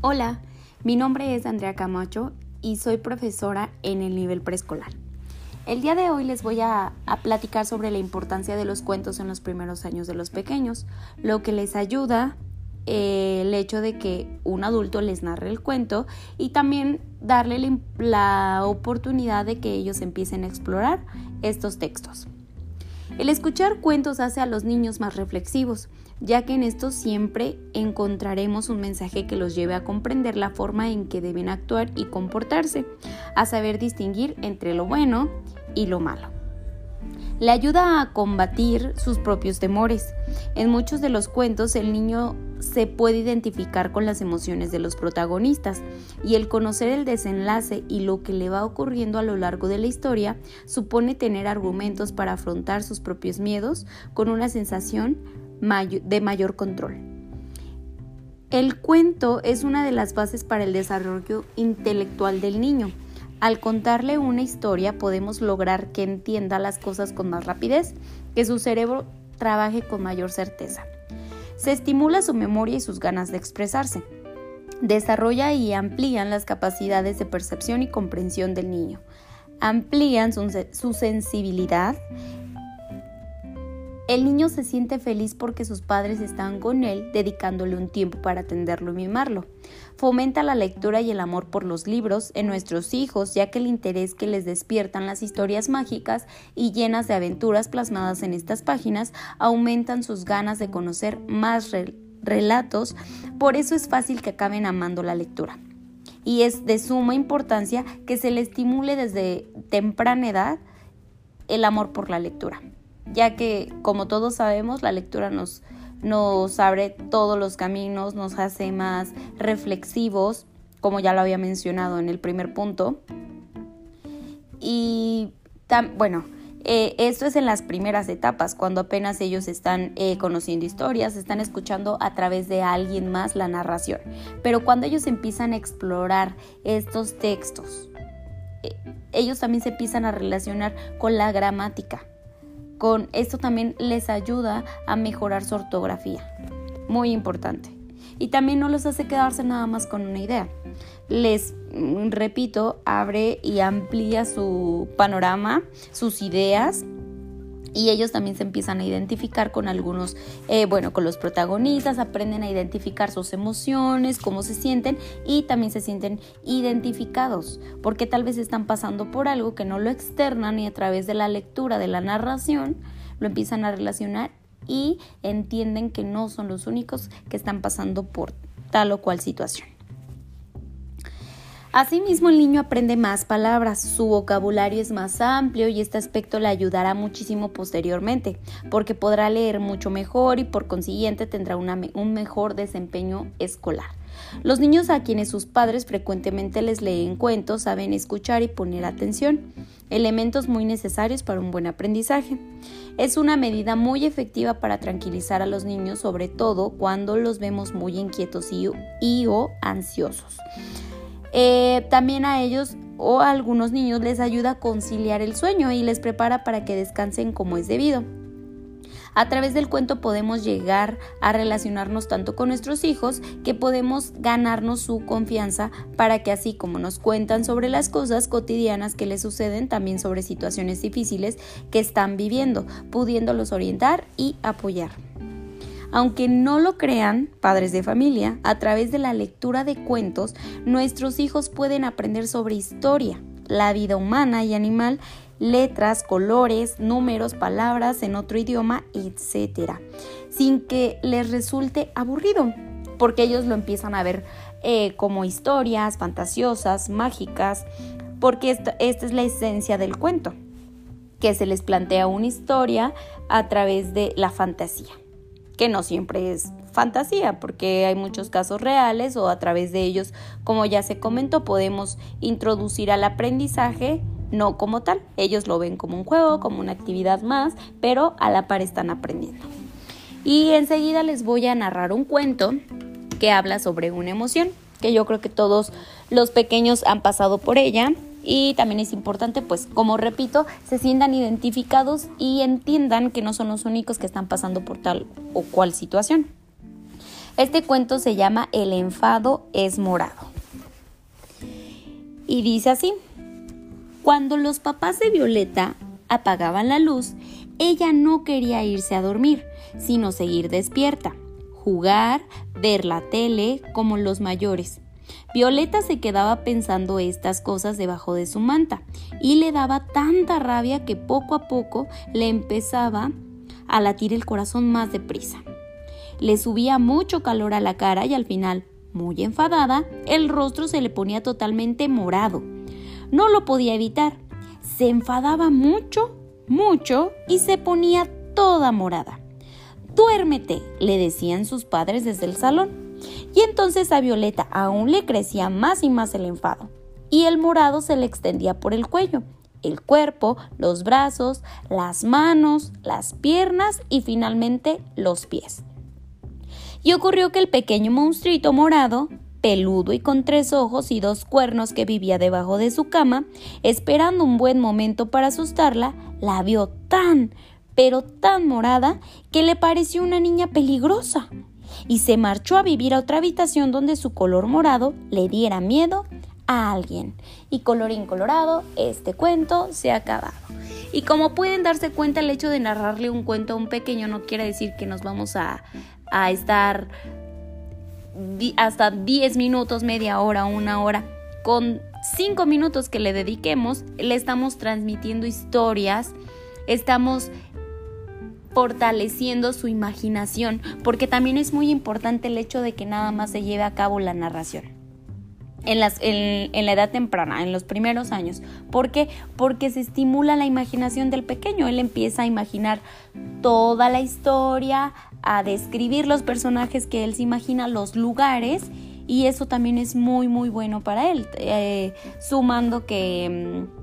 Hola, mi nombre es Andrea Camacho y soy profesora en el nivel preescolar. El día de hoy les voy a, platicar sobre la importancia de los cuentos en los primeros años de los pequeños, lo que les ayuda eh, el hecho de que un adulto les narre el cuento y también darle la oportunidad de que ellos empiecen a explorar estos textos. El escuchar cuentos hace a los niños más reflexivos, ya que en estos siempre encontraremos un mensaje que los lleve a comprender la forma en que deben actuar y comportarse, a saber distinguir entre lo bueno y lo malo. Le ayuda a combatir sus propios temores. En muchos de los cuentos el niño se puede identificar con las emociones de los protagonistas y el conocer el desenlace y lo que le va ocurriendo a lo largo de la historia supone tener argumentos para afrontar sus propios miedos con una sensación de mayor control. El cuento es una de las bases para el desarrollo intelectual del niño. Al contarle una historia podemos lograr que entienda las cosas con más rapidez, que su cerebro trabaje con mayor certeza. Se estimula su memoria y sus ganas de expresarse. Desarrolla y amplían las capacidades de percepción y comprensión del niño. Amplían su, su sensibilidad el niño se siente feliz porque sus padres están con él, dedicándole un tiempo para atenderlo y mimarlo. Fomenta la lectura y el amor por los libros en nuestros hijos, ya que el interés que les despiertan las historias mágicas y llenas de aventuras plasmadas en estas páginas aumentan sus ganas de conocer más relatos, por eso es fácil que acaben amando la lectura. Y es de suma importancia que se le estimule desde temprana edad el amor por la lectura ya que, como todos sabemos, la lectura nos, nos abre todos los caminos, nos hace más reflexivos, como ya lo había mencionado en el primer punto. Y bueno, eh, esto es en las primeras etapas, cuando apenas ellos están eh, conociendo historias, están escuchando a través de alguien más la narración. Pero cuando ellos empiezan a explorar estos textos, eh, ellos también se empiezan a relacionar con la gramática con esto también les ayuda a mejorar su ortografía. Muy importante. Y también no los hace quedarse nada más con una idea. Les, mm, repito, abre y amplía su panorama, sus ideas y ellos también se empiezan a identificar con algunos, eh, bueno, con los protagonistas, aprenden a identificar sus emociones, cómo se sienten y también se sienten identificados, porque tal vez están pasando por algo que no lo externan y a través de la lectura, de la narración, lo empiezan a relacionar y entienden que no son los únicos que están pasando por tal o cual situación. Asimismo, el niño aprende más palabras, su vocabulario es más amplio y este aspecto le ayudará muchísimo posteriormente, porque podrá leer mucho mejor y por consiguiente tendrá un mejor desempeño escolar. Los niños a quienes sus padres frecuentemente les leen cuentos saben escuchar y poner atención, elementos muy necesarios para un buen aprendizaje. Es una medida muy efectiva para tranquilizar a los niños, sobre todo cuando los vemos muy inquietos y o ansiosos. Eh, también a ellos o a algunos niños les ayuda a conciliar el sueño y les prepara para que descansen como es debido. A través del cuento podemos llegar a relacionarnos tanto con nuestros hijos que podemos ganarnos su confianza para que así como nos cuentan sobre las cosas cotidianas que les suceden, también sobre situaciones difíciles que están viviendo, pudiéndolos orientar y apoyar. Aunque no lo crean, padres de familia, a través de la lectura de cuentos, nuestros hijos pueden aprender sobre historia, la vida humana y animal, letras, colores, números, palabras en otro idioma, etc. Sin que les resulte aburrido, porque ellos lo empiezan a ver eh, como historias fantasiosas, mágicas, porque esta es la esencia del cuento, que se les plantea una historia a través de la fantasía que no siempre es fantasía, porque hay muchos casos reales o a través de ellos, como ya se comentó, podemos introducir al aprendizaje no como tal. Ellos lo ven como un juego, como una actividad más, pero a la par están aprendiendo. Y enseguida les voy a narrar un cuento que habla sobre una emoción, que yo creo que todos los pequeños han pasado por ella y también es importante, pues, como repito, se sientan identificados y entiendan que no son los únicos que están pasando por tal o cual situación. Este cuento se llama El enfado es morado. Y dice así, cuando los papás de Violeta apagaban la luz, ella no quería irse a dormir, sino seguir despierta, jugar, ver la tele como los mayores. Violeta se quedaba pensando estas cosas debajo de su manta y le daba tanta rabia que poco a poco le empezaba a latir el corazón más deprisa. Le subía mucho calor a la cara y al final, muy enfadada, el rostro se le ponía totalmente morado. No lo podía evitar. Se enfadaba mucho, mucho y se ponía toda morada. Duérmete, le decían sus padres desde el salón. Y entonces a Violeta aún le crecía más y más el enfado, y el morado se le extendía por el cuello, el cuerpo, los brazos, las manos, las piernas y finalmente los pies. Y ocurrió que el pequeño monstruito morado, peludo y con tres ojos y dos cuernos que vivía debajo de su cama, esperando un buen momento para asustarla, la vio tan, pero tan morada que le pareció una niña peligrosa y se marchó a vivir a otra habitación donde su color morado le diera miedo a alguien. Y colorín colorado, este cuento se ha acabado. Y como pueden darse cuenta, el hecho de narrarle un cuento a un pequeño no quiere decir que nos vamos a, a estar hasta 10 minutos, media hora, una hora. Con 5 minutos que le dediquemos, le estamos transmitiendo historias, estamos fortaleciendo su imaginación, porque también es muy importante el hecho de que nada más se lleve a cabo la narración. En, las, en, la edad temprana, en los primeros años. ¿Por qué? Porque se estimula la imaginación del pequeño. Él empieza a imaginar toda la historia, a describir los personajes que él se imagina, los lugares, y eso también es muy, muy bueno para él. Eh, sumando que mm,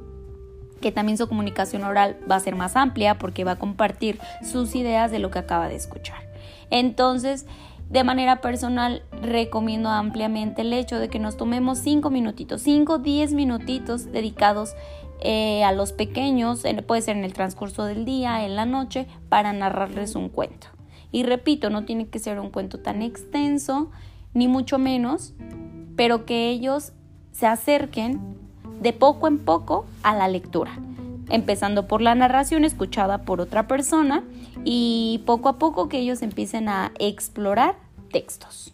que también su comunicación oral va a ser más amplia porque va a compartir sus ideas de lo que acaba de escuchar. Entonces, de manera personal, recomiendo ampliamente el hecho de que nos tomemos 5 minutitos, 5, 10 minutitos dedicados eh, a los pequeños, puede ser en el transcurso del día, en la noche, para narrarles un cuento. Y repito, no tiene que ser un cuento tan extenso, ni mucho menos, pero que ellos se acerquen de poco en poco a la lectura, empezando por la narración escuchada por otra persona y poco a poco que ellos empiecen a explorar textos.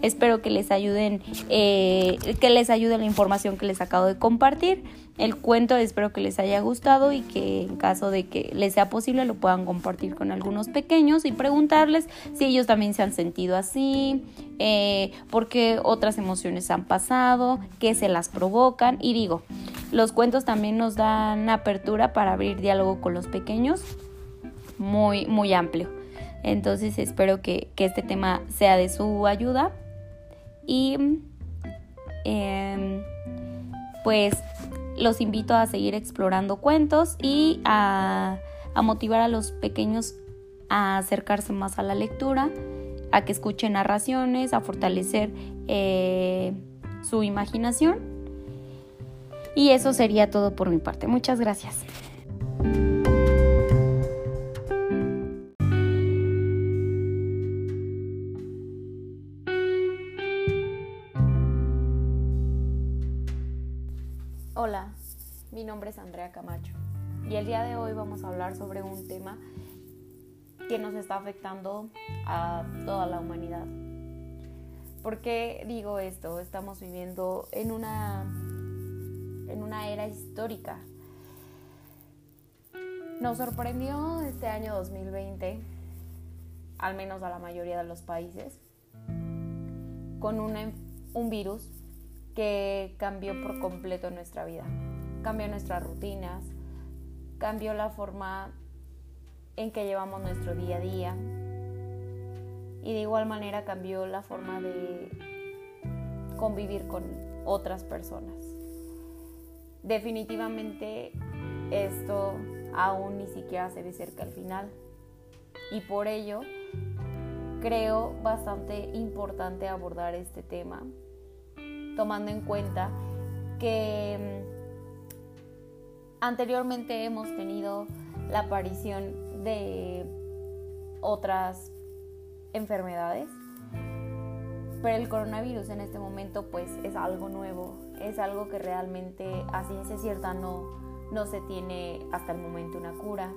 Espero que les ayuden, eh, que les ayude la información que les acabo de compartir. El cuento espero que les haya gustado y que en caso de que les sea posible lo puedan compartir con algunos pequeños y preguntarles si ellos también se han sentido así, eh, por qué otras emociones han pasado, qué se las provocan. Y digo, los cuentos también nos dan apertura para abrir diálogo con los pequeños muy, muy amplio. Entonces espero que, que este tema sea de su ayuda y em, pues los invito a seguir explorando cuentos y a, motivar a los pequeños a acercarse más a la lectura, a que escuchen narraciones, a fortalecer eh, su imaginación. Y eso sería todo por mi parte. Muchas gracias. Hola, mi nombre es Andrea Camacho y el día de hoy vamos a hablar sobre un tema que nos está afectando a toda la humanidad. ¿Por qué digo esto? Estamos viviendo en una, en una era histórica. Nos sorprendió este año 2020, al menos a la mayoría de los países, con un virus que cambió por completo nuestra vida. Cambió nuestras rutinas, cambió la forma en que llevamos nuestro día a día y de igual manera cambió la forma de convivir con otras personas. Definitivamente esto aún ni siquiera se ve cerca al final y por ello creo bastante importante abordar este tema tomando en cuenta que mm, anteriormente hemos tenido la aparición de otras enfermedades Pero el coronavirus en este momento pues es algo nuevo, es algo que realmente a ciencia cierta no, no se tiene hasta el momento una cura.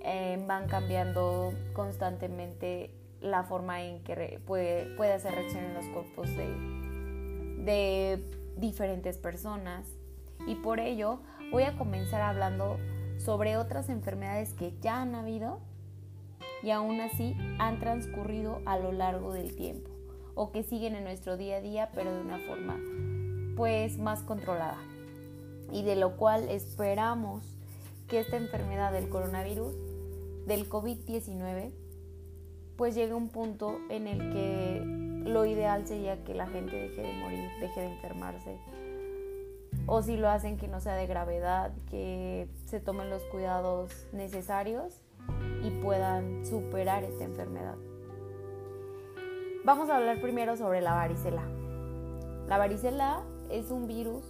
Eh, van cambiando constantemente la forma en que puede, puede hacer reacción en los cuerpos de, de diferentes personas. Y por ello voy a comenzar hablando sobre otras enfermedades que ya han habido y aún así han transcurrido a lo largo del tiempo o que siguen en nuestro día a día pero de una forma pues más controlada y de lo cual esperamos que esta enfermedad del coronavirus del COVID-19 pues llegue a un punto en el que lo ideal sería que la gente deje de morir, deje de enfermarse o si lo hacen que no sea de gravedad, que se tomen los cuidados necesarios y puedan superar esta enfermedad. Vamos a hablar primero sobre la varicela. La varicela es un virus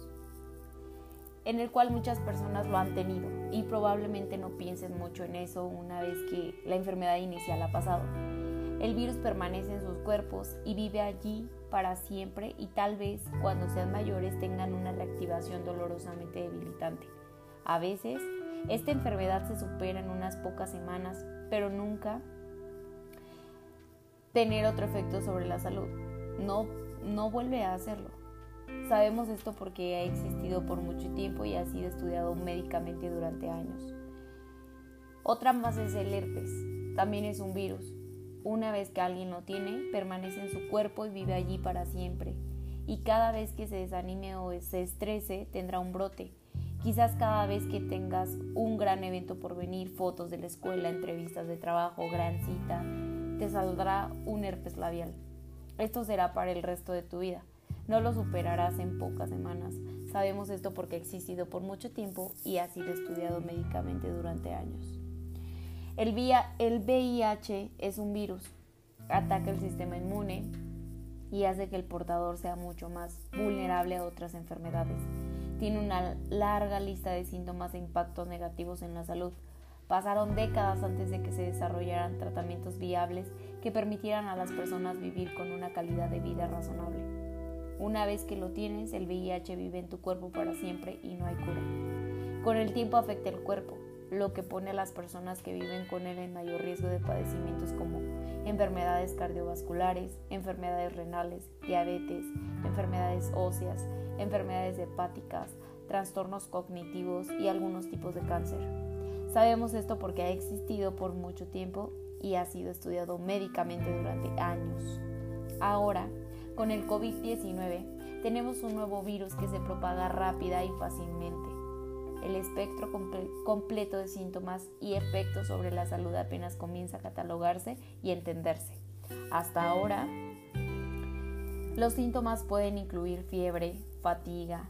en el cual muchas personas lo han tenido y probablemente no piensen mucho en eso una vez que la enfermedad inicial ha pasado. El virus permanece en sus cuerpos y vive allí para siempre y tal vez cuando sean mayores tengan una reactivación dolorosamente debilitante. A veces, esta enfermedad se supera en unas pocas semanas, pero nunca tener otro efecto sobre la salud. No, no vuelve a hacerlo. Sabemos esto porque ha existido por mucho tiempo y ha sido estudiado médicamente durante años. Otra más es el herpes. También es un virus. Una vez que alguien lo tiene, permanece en su cuerpo y vive allí para siempre. Y cada vez que se desanime o se estrese, tendrá un brote. Quizás cada vez que tengas un gran evento por venir, fotos de la escuela, entrevistas de trabajo, gran cita, te saldrá un herpes labial. Esto será para el resto de tu vida. No lo superarás en pocas semanas. Sabemos esto porque ha existido por mucho tiempo y ha sido estudiado médicamente durante años. El, VIH es un virus, ataca el sistema inmune y hace que el portador sea mucho más vulnerable a otras enfermedades. Tiene una larga lista de síntomas e impactos negativos en la salud. Pasaron décadas antes de que se desarrollaran tratamientos viables que permitieran a las personas vivir con una calidad de vida razonable. Una vez que lo tienes, el VIH vive en tu cuerpo para siempre y no hay cura. Con el tiempo afecta el cuerpo, lo que pone a las personas que viven con él en mayor riesgo de padecimientos como enfermedades cardiovasculares, enfermedades renales, diabetes, enfermedades óseas, enfermedades hepáticas, trastornos cognitivos y algunos tipos de cáncer. Sabemos esto porque ha existido por mucho tiempo y ha sido estudiado médicamente durante años. Ahora, con el COVID-19, tenemos un nuevo virus que se propaga rápida y fácilmente el espectro completo de síntomas y efectos sobre la salud apenas comienza a catalogarse y entenderse. Hasta ahora, los síntomas pueden incluir fiebre, fatiga,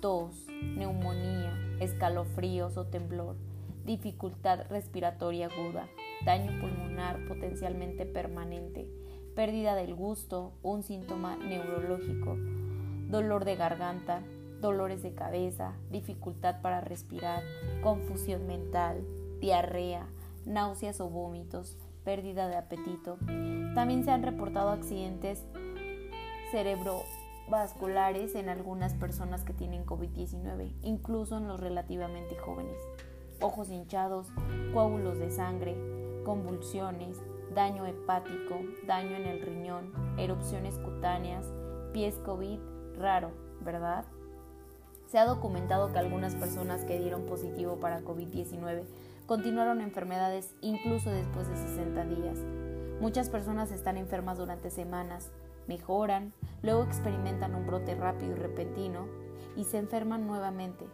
tos, neumonía, escalofríos o temblor, dificultad respiratoria aguda, daño pulmonar potencialmente permanente, pérdida del gusto, un síntoma neurológico, dolor de garganta, dolores de cabeza, dificultad para respirar, confusión mental, diarrea, náuseas o vómitos, pérdida de apetito. También se han reportado accidentes cerebrovasculares en algunas personas que tienen COVID-19, incluso en los relativamente jóvenes. Ojos hinchados, coágulos de sangre, convulsiones, daño hepático, daño en el riñón, erupciones cutáneas, pies COVID, raro, ¿verdad? Se ha documentado que algunas personas que dieron positivo para COVID-19 continuaron enfermedades incluso después de 60 días. Muchas personas están enfermas durante semanas, mejoran, luego experimentan un brote rápido y repentino y se enferman nuevamente.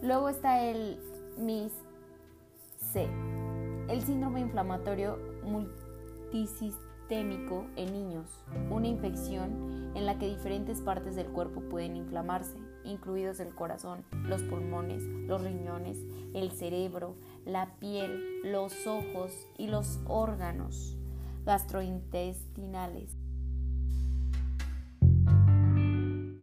Luego está el MIS-C, el síndrome inflamatorio multisistémico en niños, una infección en la que diferentes partes del cuerpo pueden inflamarse, incluidos el corazón, los pulmones, los riñones, el cerebro, la piel, los ojos y los órganos gastrointestinales.